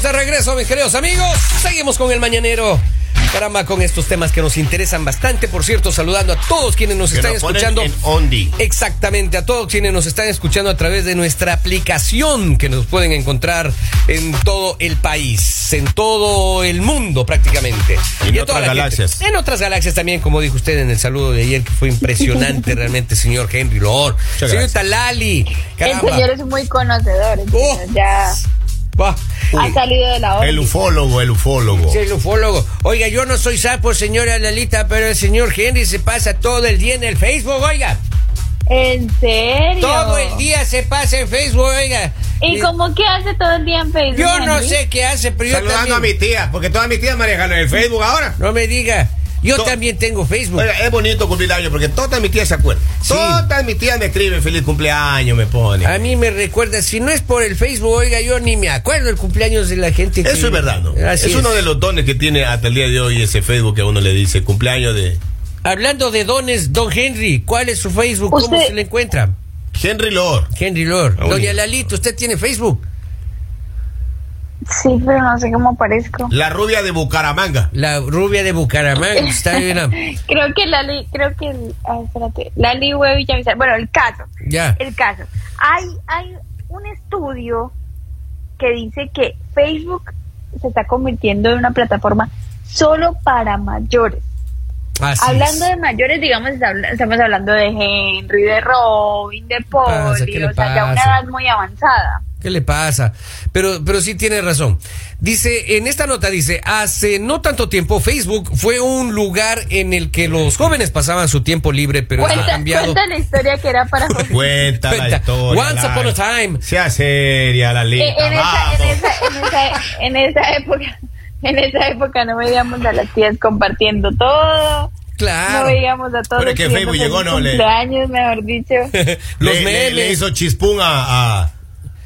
Estamos de regreso, mis queridos amigos. Seguimos con el mañanero. Caramba, con estos temas que nos interesan bastante. Por cierto, saludando a todos quienes nos Que están nos escuchando. en Ondi. Exactamente, a todos quienes nos están escuchando a través de nuestra aplicación que nos pueden encontrar en todo el país, en todo el mundo prácticamente. En a toda otras gente. galaxias. En otras galaxias también, como dijo usted en el saludo de ayer, que fue impresionante realmente, señor Henry Lord. Muchas Señorita Lali. El Caramba. señor es muy conocedor, Oh. ya Va. ha salido de la El onda. ufólogo, el ufólogo. Sí, el ufólogo. Oiga, yo no soy sapo, señora Lalita, pero el señor Henry se pasa todo el día en el Facebook, oiga. ¿En serio? Todo el día se pasa en Facebook, oiga. ¿Y Eh, cómo que hace todo el día en Facebook? Yo no Henry? sé qué hace, pero yo Saludando a mi tía, porque todas mis tías manejan el Facebook ahora. No me diga. Yo To- también tengo Facebook. Oiga, es bonito cumplir años porque todas mis tías se acuerdan. Sí. Todas mis tías me escriben feliz cumpleaños, me ponen. A mí me recuerda, si no es por el Facebook, oiga, yo ni me acuerdo el cumpleaños de la gente. que- Eso es verdad, ¿no? Así es uno de los dones que tiene hasta el día de hoy ese Facebook que a uno le dice cumpleaños de Hablando de dones, don Henry, ¿cuál es su Facebook? ¿Cómo Usted- se le encuentra? Henry Lord. Henry Lord. Ah, Doña. Lalito, ¿usted tiene Facebook? Sí, pero no sé cómo parezco. La rubia de Bucaramanga. La rubia de Bucaramanga. Está bien. Creo que Lali, creo que, ah, espérate, Lali Hue Villamizar. Bueno, el caso, Ya. el caso. Hay, hay un estudio que dice que Facebook se está convirtiendo en una plataforma solo para mayores. Así Hablando es. de mayores, digamos, estamos hablando de Henry, de Robin, de pasa? Polly, ¿Qué le o sea, ya una pasa? edad muy avanzada. ¿Qué le pasa? Pero, pero sí tiene razón. Dice, en esta nota dice, hace no tanto tiempo Facebook fue un lugar en el que los jóvenes pasaban su tiempo libre, pero esto ha Cuenta, cambiado. cuenta la historia que era para jóvenes. Cuenta la Cuenta. historia. Once la- upon a time. Sea seria, la Eh, lista. en, en, esa, en, esa, en esa época en esa época no veíamos a las tías compartiendo todo no Claro. veíamos a todos Pero es que Facebook llegó, ¿no? Le- cumpleaños mejor dicho Los le, le- memes. le hizo chispún a, a,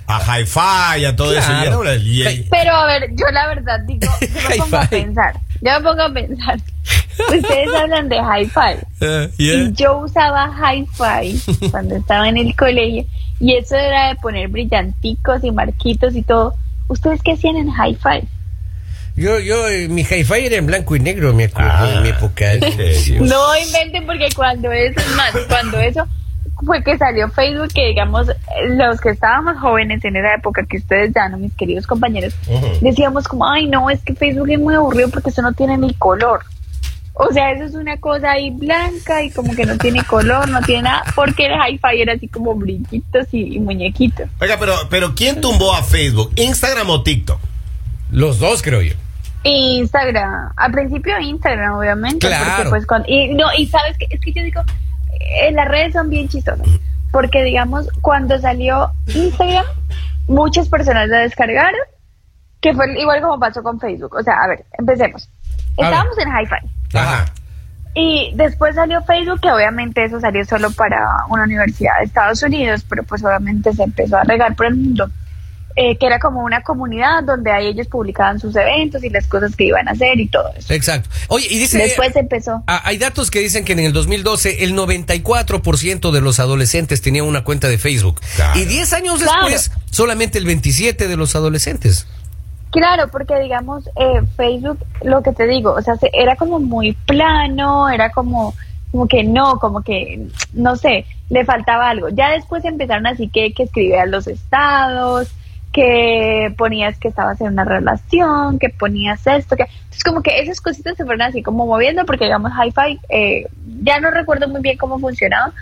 a Hi-Fi, a todo eso. Claro. Y ahora- y- y- pero a ver yo la verdad digo yo me pongo a pensar yo me pongo a pensar ustedes hablan de hi-fi yeah. y yo usaba hi-fi cuando estaba en el colegio y eso era de poner brillanticos y marquitos y todo ustedes qué hacían en hi-fi Yo, yo, eh, mi hi-fi era en blanco y negro, me acuerdo, Ah, en mi época. ¿en? No inventen porque cuando eso es más, cuando eso fue que salió Facebook, que digamos, los que estábamos jóvenes en esa época, que ustedes ya no, mis queridos compañeros, decíamos como, ay no, es que Facebook es muy aburrido porque eso no tiene ni color. O sea, eso es una cosa ahí blanca y como que no tiene color, no tiene nada, porque el hi-fi era así como brillitos y, y muñequitos. Oiga, pero, pero ¿quién tumbó a Facebook? ¿Instagram o TikTok? Los dos, creo yo. Instagram, al principio Instagram, obviamente, Claro. porque pues cuando, y no, y sabes que es que yo digo, eh, las redes son bien chistosas, porque digamos, cuando salió Instagram, muchas personas la descargaron, que fue igual como pasó con Facebook, o sea, a ver, empecemos. Estábamos en Hi-Fi Ajá. y después salió Facebook, que obviamente eso salió solo para una universidad de Estados Unidos, pero pues obviamente se empezó a regar por el mundo. Eh, que era como una comunidad donde ahí ellos publicaban sus eventos y las cosas que iban a hacer y todo eso. Exacto. Oye, y dice... Después empezó. Ah, Hay datos que dicen que en el 2012 el 94% de los adolescentes tenían una cuenta de Facebook. Claro. Y 10 años Claro. después, solamente el 27% de los adolescentes. Claro, porque digamos, eh, Facebook, lo que te digo, o sea, se- era como muy plano, era como, como que no, como que, no sé, le faltaba algo. Ya después empezaron así que, que escribías los estados, que ponías que estabas en una relación, que ponías esto, que... Entonces como que esas cositas se fueron así como moviendo, porque digamos, Hi-Fi, eh, ya no recuerdo muy bien cómo funcionaba,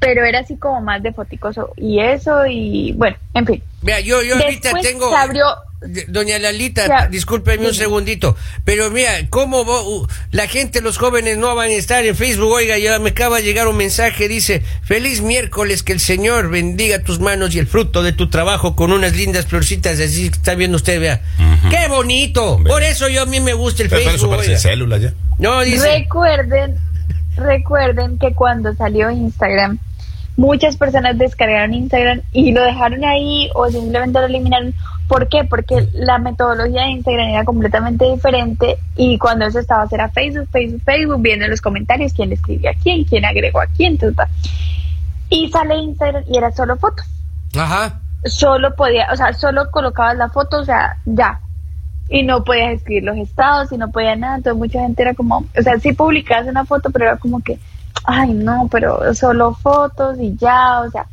pero era así como más de foticos y eso, y bueno, en fin. Vea, yo, yo ahorita Después tengo... se abrió D- Doña Lalita, Ya. discúlpeme un segundito, pero mira, ¿cómo vo- uh, la gente, los jóvenes no van a estar en Facebook? Oiga, ya me acaba de llegar un mensaje, dice, feliz miércoles, que el Señor bendiga tus manos y el fruto de tu trabajo con unas lindas florcitas, así que está viendo usted, vea. ¡Qué bonito! Por eso yo a mí me gusta el Pero eso Facebook. parecen oiga. células ya. No, dice... Recuerden, recuerden que cuando salió Instagram, muchas personas descargaron Instagram y lo dejaron ahí o simplemente lo eliminaron. ¿Por qué? Porque la metodología de Instagram era completamente diferente y cuando eso estaba era Facebook, Facebook, Facebook, viendo en los comentarios quién le escribió a quién, quién agregó a quién, ta, ta. y sale Instagram y era solo fotos. Ajá. Solo podía, o sea, solo colocabas la foto, o sea, ya, y no podías escribir los estados y no podía nada, entonces mucha gente era como, o sea, sí publicabas una foto, pero era como que, ay no, pero solo fotos y ya, o sea,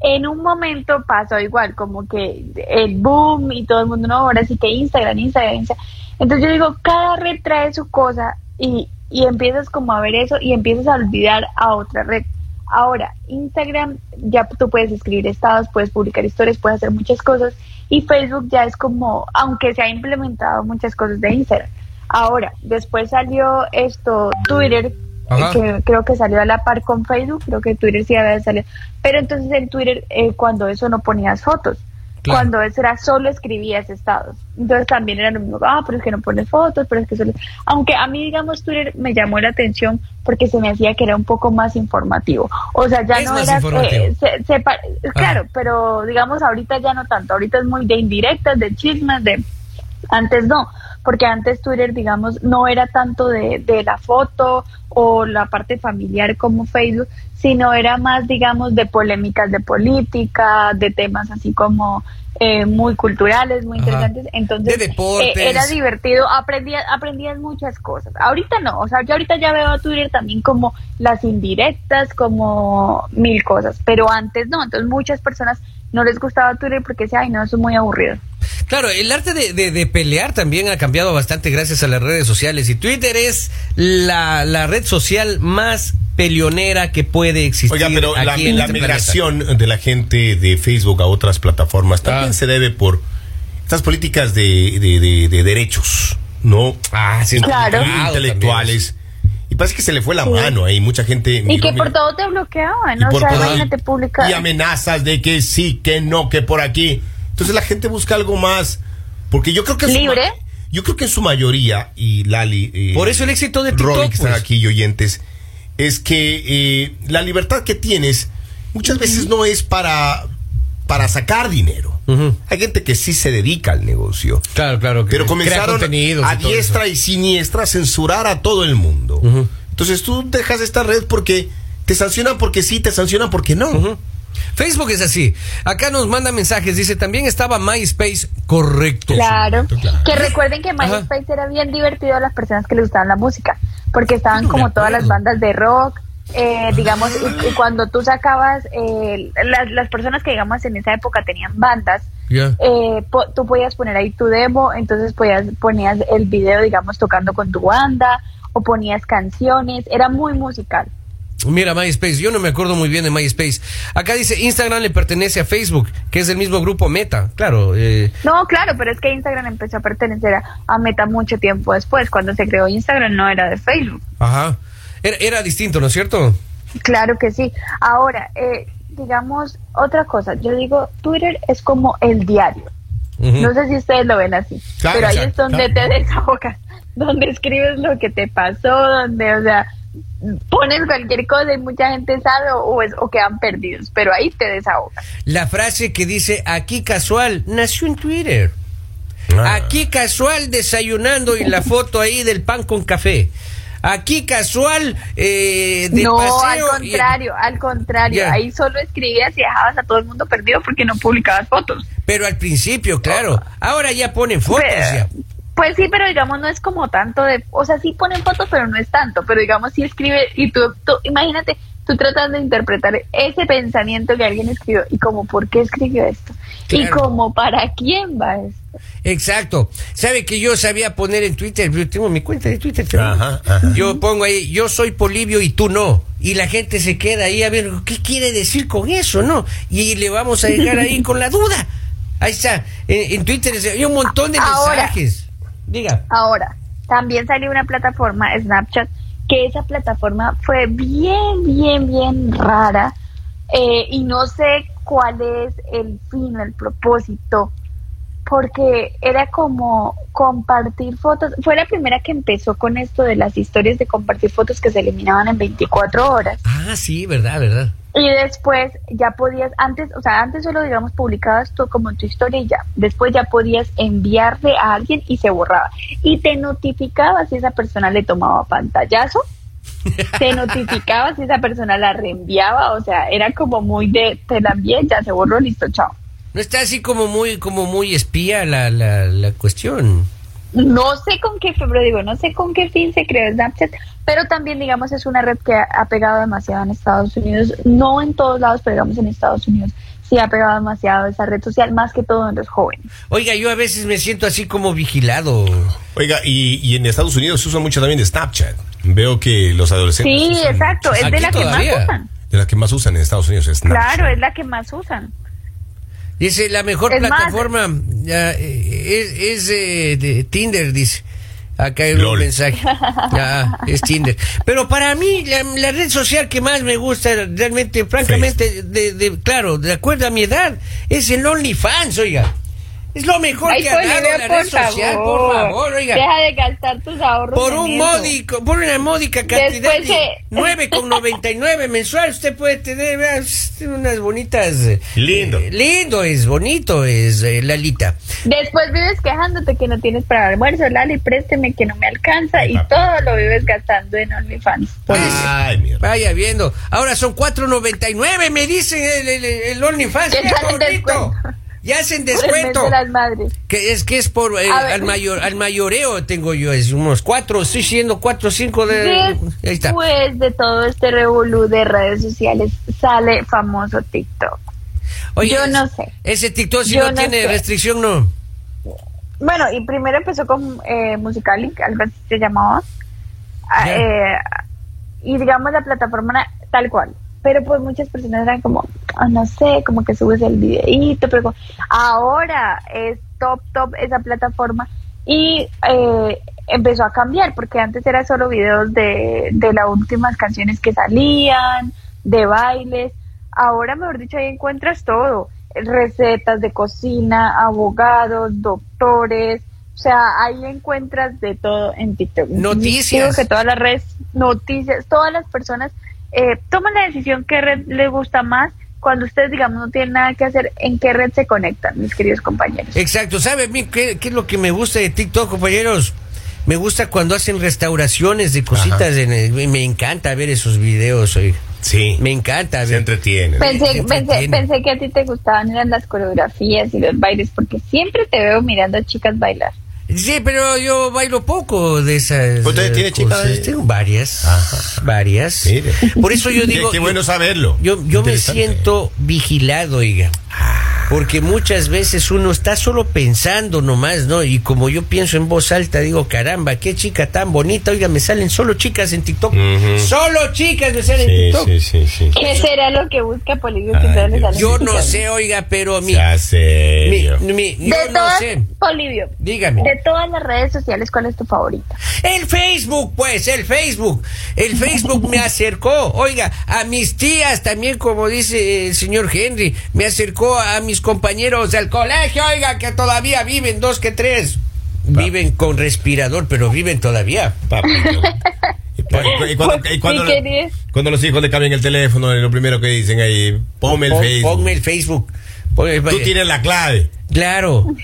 en un momento pasó igual, como que el boom y todo el mundo, no, ahora sí que Instagram, Instagram, Instagram. Entonces yo digo, cada red trae su cosa y, y empiezas como a ver eso y empiezas a olvidar a otra red. Ahora, Instagram, ya tú puedes escribir estados, puedes publicar historias, puedes hacer muchas cosas. Y Facebook ya es como, aunque se ha implementado muchas cosas de Instagram. Ahora, después salió esto, Twitter, que creo que salió a la par con Facebook, creo que Twitter sí había salido. Pero entonces en Twitter, eh, cuando eso no ponías fotos. Cuando eso era solo escribías estados. Entonces también era lo mismo, ah, pero es que no pones fotos, pero es que solo... Aunque a mí, digamos, Twitter me llamó la atención porque se me hacía que era un poco más informativo. O sea, ya no era... Eh, claro, pero digamos, ahorita ya no tanto. Ahorita es muy de indirectas, de chismes, de... Antes no, porque antes Twitter, digamos, no era tanto de, de la foto o la parte familiar como Facebook, sino era más, digamos, de polémicas de política, de temas así como eh, muy culturales, muy interesantes. Entonces, eh, era divertido, aprendías, aprendías muchas cosas. Ahorita no, o sea, yo ahorita ya veo a Twitter también como las indirectas, como mil cosas, pero antes no, entonces muchas personas no les gustaba Twitter porque decían, ay, no, eso es muy aburrido. Claro, el arte de, pelear también ha cambiado bastante gracias a las redes sociales y Twitter es la, la red social más peleonera que puede existir. Oiga, pero la, este migración de la gente de Facebook a otras plataformas también ah. se debe por estas políticas de, de, derechos, ¿no? Ah, sí, claro. Intelectuales. Parece que se le fue la mano ahí, mucha gente... Y que por todo te bloqueaban, ¿no? O sea, imagínate publicar... Y amenazas de que sí, que no, que por aquí. Entonces la gente busca algo más, porque yo creo que... ¿Libre? yo creo que en su mayoría, y Lali... Eh, por eso el éxito de TikTok, que están pues. aquí y oyentes, es que eh, la libertad que tienes muchas veces no es para, para sacar dinero. Hay gente que sí se dedica al negocio. Claro, claro. pero comenzaron a diestra y siniestra a censurar a todo el mundo. Entonces tú dejas esta red porque te sancionan porque sí, te sancionan porque no. Facebook es así. Acá nos manda mensajes. Dice, también estaba MySpace correcto. Claro. Que recuerden que MySpace era bien divertido a las personas que les gustaban la música. Porque estaban como todas las bandas de rock. Eh, digamos, y, cuando tú sacabas, eh, las, personas que digamos en esa época tenían bandas, eh, tú podías poner ahí tu demo, entonces podías, ponías el video, digamos, tocando con tu banda, o ponías canciones, era muy musical. Mira, MySpace, yo no me acuerdo muy bien de MySpace. Acá dice Instagram le pertenece a Facebook, que es el mismo grupo Meta, claro. Eh. No, claro, pero es que Instagram empezó a pertenecer a, Meta mucho tiempo después. Cuando se creó Instagram no era de Facebook. Ajá. Era, distinto, ¿no es cierto? Claro que sí. Ahora, eh, digamos, otra cosa. Yo digo, Twitter es como el diario. No sé si ustedes lo ven así, pero ahí es donde te desahogas, donde escribes lo que te pasó, donde, o sea pones cualquier cosa y mucha gente sabe o, o quedan perdidos, pero ahí te desahogas. La frase que dice aquí casual nació en Twitter. Ah. Aquí casual desayunando y la foto ahí del pan con café. Aquí casual eh, de No, al contrario, al contrario. Ahí solo escribías y dejabas a todo el mundo perdido porque no publicabas fotos. Pero al principio, claro. Ahora ya ponen fotos. ya. Pues sí, pero digamos no es como tanto de, o sea, sí ponen fotos, pero no es tanto, pero digamos sí escribe y tú, tú imagínate, tú tratas de interpretar ese pensamiento que alguien escribió y como por qué escribió esto y como para quién va esto. Exacto. Sabe que yo sabía poner en Twitter, yo tengo mi cuenta de Twitter. Yo pongo ahí, yo soy Polivio y tú no. Y la gente se queda ahí a ver qué quiere decir con eso, ¿no? Y le vamos a dejar ahí con la duda. Ahí está. En, Twitter hay un montón de mensajes. Diga. Ahora, también salió una plataforma, Snapchat, que esa plataforma fue bien, bien, bien rara eh, y no sé cuál es el fin, el propósito, porque era como compartir fotos. Fue la primera que empezó con esto de las historias de compartir fotos que se eliminaban en 24 horas. Ah, sí, verdad, verdad. Y después ya podías, antes, o sea, antes solo, digamos, publicabas tú como tu historia y ya. Después ya podías enviarle a alguien y se borraba. Y te notificaba si esa persona le tomaba pantallazo. te notificaba si esa persona la reenviaba. O sea, era como muy de, te la envié, ya se borró, listo, chao. No está así como muy, como muy espía la, la, la cuestión. No sé con qué, pero digo, no sé con qué fin se creó Snapchat, pero también, digamos, es una red que ha pegado demasiado en Estados Unidos, no en todos lados, pero digamos en Estados Unidos sí ha pegado demasiado esa red social, más que todo en los jóvenes. Oiga, yo a veces me siento así como vigilado. Oiga, y, y en Estados Unidos se usa mucho también de Snapchat. Veo que los adolescentes. Sí, usan exacto, es de la que más usan. De las que más usan en Estados Unidos es Snapchat. Claro, es la que más usan. Dice, la mejor Es más- plataforma ya, eh, es, es, eh, de Tinder, dice. Acá hay un mensaje. Ya, es Tinder. Pero para mí, la, la red social que más me gusta, realmente, francamente, de, de- claro, de acuerdo a mi edad, es el OnlyFans, oiga. Es lo mejor Ay, que ha dado la red social, por favor. favor, oiga. Deja de gastar tus ahorros. Por un módico, por una módica cantidad Después de se- 9,99 mensual, usted puede tener vea, unas bonitas. eh, Lindo. eh, lindo es, bonito es, eh, Lalita. Después vives quejándote que no tienes para almuerzo, Lali, présteme que no me alcanza Ay, y papi. todo lo vives gastando en OnlyFans. Ay, mierda. Vaya viendo. Ahora son 4.99, me dicen el, el, el OnlyFans. ¿Qué el bonito. descuento? Ya hacen Por el mes descuento. de las. Que es que es por eh, al mayor al mayoreo tengo yo, es unos cuatro, estoy siendo cuatro, cinco de. Después de todo este revolú de redes sociales, sale famoso TikTok. Oye, yo no sé. Ese TikTok si Yo no, no tiene sé. restricción, no. Bueno, y primero empezó con eh, Musicalic, algo así se llamaba. Ah, eh, y digamos la plataforma tal cual. Pero pues muchas personas eran como, ah, no sé, como que subes el videíto, pero ahora es top, top esa plataforma. Y eh, empezó a cambiar, porque antes era solo videos de, de las últimas canciones que salían, de bailes. Ahora, mejor dicho, ahí encuentras todo. Recetas de cocina, abogados, doctores. O sea, ahí encuentras de todo en TikTok. Noticias. Digo que todas las redes, noticias, todas las personas eh, toman la decisión qué red les gusta más cuando ustedes, digamos, no tienen nada que hacer, en qué red se conectan, mis queridos compañeros. Exacto, ¿sabe a mí qué, qué es lo que me gusta de TikTok, compañeros? Me gusta cuando hacen restauraciones de cositas, en el- me encanta ver esos videos, oiga. Sí. Me encanta Se ver. entretienen. Pensé, pensé, entretiene. pensé que a ti te gustaban eran las coreografías y los bailes, porque siempre te veo mirando a chicas bailar. Sí, pero yo bailo poco de esas. ¿Usted eh, tiene chicas? Tengo varias. Ajá. Varias. Mire. Por eso yo digo. Qué, bueno saberlo. Yo, yo me siento vigilado, oiga. Porque muchas veces uno está solo pensando nomás, ¿no? Y como yo pienso en voz alta, digo, caramba, qué chica tan bonita. Oiga, me salen solo chicas en TikTok. Solo chicas me salen en TikTok. sí, sí, sí. ¿Qué será lo que busca Polivio que Ay, salen Yo no chicas? sé, oiga, pero mi. Ya mi, mi- yo De no todas, sé. Polivio, Dígame. de todas las redes sociales, ¿cuál es tu favorita? El Facebook, pues, el Facebook. El Facebook me acercó, oiga, a mis tías también, como dice el señor Henry, me acercó a mis compañeros del colegio, oiga, que todavía viven, dos que tres. Viven con respirador, pero viven todavía. Papito. Y cu- y cuando, y cuando- cuando los hijos le cambian el teléfono, lo primero que dicen ahí, ponme el Pon- Facebook. Ponme el Facebook. Ponme- Tú tienes la clave. Claro.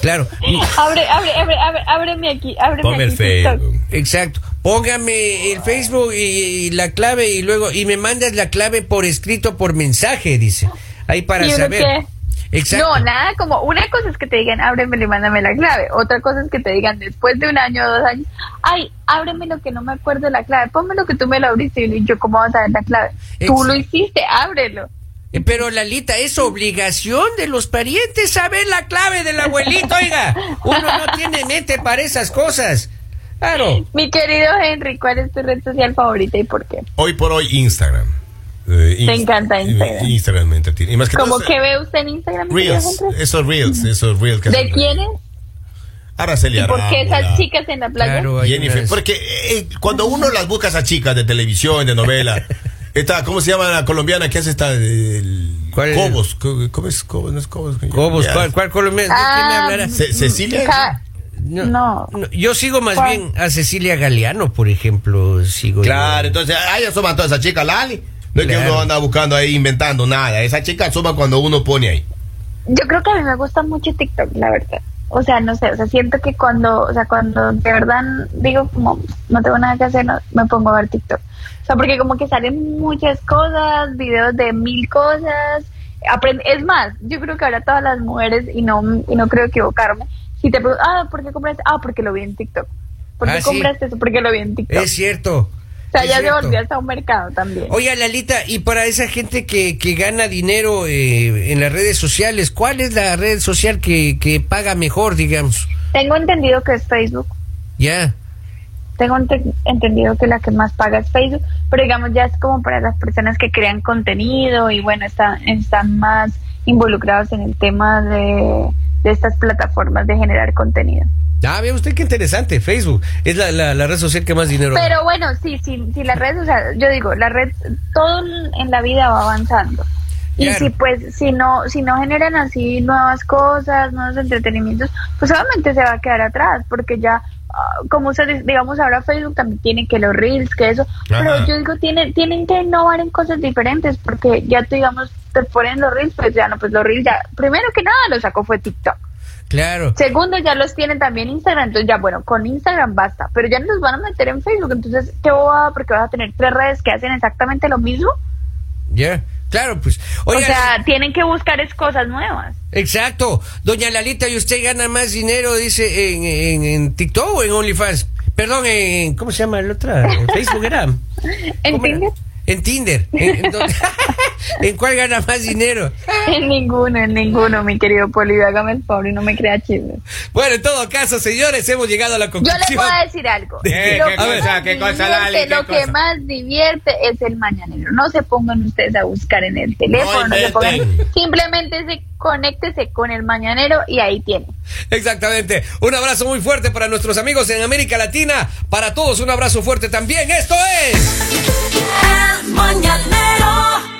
Claro. Abre, abre, abre, abre, ábreme aquí, ábreme Ponme el aquí TikTok. Facebook. Exacto. Póngame el Facebook y, y la clave y luego y me mandas la clave por escrito por mensaje, dice. Ahí para ¿Y uno saber. qué? Exacto. No, nada como, una cosa es que te digan, ábremelo y mándame la clave. Otra cosa es que te digan después de un año o dos años, ay, ábreme lo que no me acuerdo la clave, ponme lo que tú me lo abriste y yo, ¿cómo vas a ver la clave? Tú Ex- lo hiciste, ábrelo. Eh, Pero Lalita, es obligación de los parientes saber la clave del abuelito, oiga. Uno no tiene mente para esas cosas. Claro. Mi querido Henry, ¿cuál es tu red social favorita y por qué? Hoy por hoy, Instagram. Eh, Te Inst- encanta Instagram. eh, Instagram me entretiene. Y más que ¿Cómo todo, que ve usted en Instagram? Reels. Esos Reels, esos Reels que ¿De quiénes? Araceli ¿Y por qué esas chicas en la playa? Claro, Jennifer. Porque eh, cuando uno las busca a esas chicas de televisión, de novela, esta, ¿cómo se llama la colombiana que hace esta? El. Cobos. Co- ¿Cómo es Cobos? No es Cobos. Cobos, Ya. ¿cuál, cuál colombiano? ¿De quién me Ah, Cecilia. Ca- No. Yo sigo más ¿Cuál? bien a Cecilia Galeano, por ejemplo. Sigo Claro, yo. entonces, ahí asoman todas esas chicas, Lali. No es que uno anda buscando ahí, inventando nada. Esa chica asoma cuando uno pone ahí. Yo creo que a mí me gusta mucho TikTok, la verdad. O sea, no sé, o sea, siento que cuando, o sea, cuando de verdad digo como no tengo nada que hacer, no, me pongo a ver TikTok. O sea, porque como que salen muchas cosas, videos de mil cosas. aprend- es más, yo creo que ahora todas las mujeres, y no, y no creo equivocarme, si te preguntan, ah, ¿por qué compraste? Ah, porque lo vi en TikTok. ¿Por qué Ah, sí. compraste eso? Porque lo vi en TikTok. Es cierto. O sea, es ya se cierto. volvió hasta un mercado también. Oye, Lalita, y para esa gente que, que gana dinero eh, en las redes sociales, ¿cuál es la red social que, que paga mejor, digamos? Tengo entendido que es Facebook. Ya. Tengo ente- entendido que la que más paga es Facebook, pero digamos ya es como para las personas que crean contenido y bueno, están, están más involucrados en el tema de, de estas plataformas de generar contenido. Ah, ve usted qué interesante. Facebook es la, la, la red social que más dinero Pero bueno, sí, sí, sí, la red, o sea, yo digo, la red, todo en- la vida va avanzando. Y si pues, si no, si no generan así nuevas cosas, nuevos entretenimientos, pues obviamente se va a quedar atrás, porque ya, ah, como ustedes, digamos, ahora Facebook también tiene que los reels, que eso, pero yo digo, tienen, tienen que innovar en cosas diferentes, porque ya tú, digamos, te ponen los reels, pues ya no, pues los reels ya, primero que nada lo sacó fue TikTok. Claro. Segundo, ya los tienen también Instagram, entonces ya, bueno, con Instagram basta, pero ya no los van a meter en Facebook, entonces, ¿qué bobada? Porque vas a tener tres redes que hacen exactamente lo mismo. Ya. Claro, pues. Oiga, o sea, tienen que buscar es cosas nuevas. exacto. Doña Lalita, ¿y usted gana más dinero, dice, en, en, en TikTok o en OnlyFans? Perdón, en. ¿Cómo se llama el otra? ¿En Facebook era? ¿Cómo era? En Tinder. ¿En, en ¿En cuál gana más dinero? En ninguno, en ninguno, mi querido Polivio, hágame el favor y no me crea chismes. Bueno, en todo caso, señores, hemos llegado a la Yo conclusión. les voy a decir algo. ¿De Lo qué que cosa, más qué cosa, Lali, qué Lo que cosa? más divierte es el mañanero. No se pongan ustedes a buscar en el teléfono, no, se pongan. Simplemente se conéctese con el mañanero y ahí tiene. Exactamente. Un abrazo muy fuerte para nuestros amigos en América Latina. Para todos, un abrazo fuerte también. Esto es. El mañanero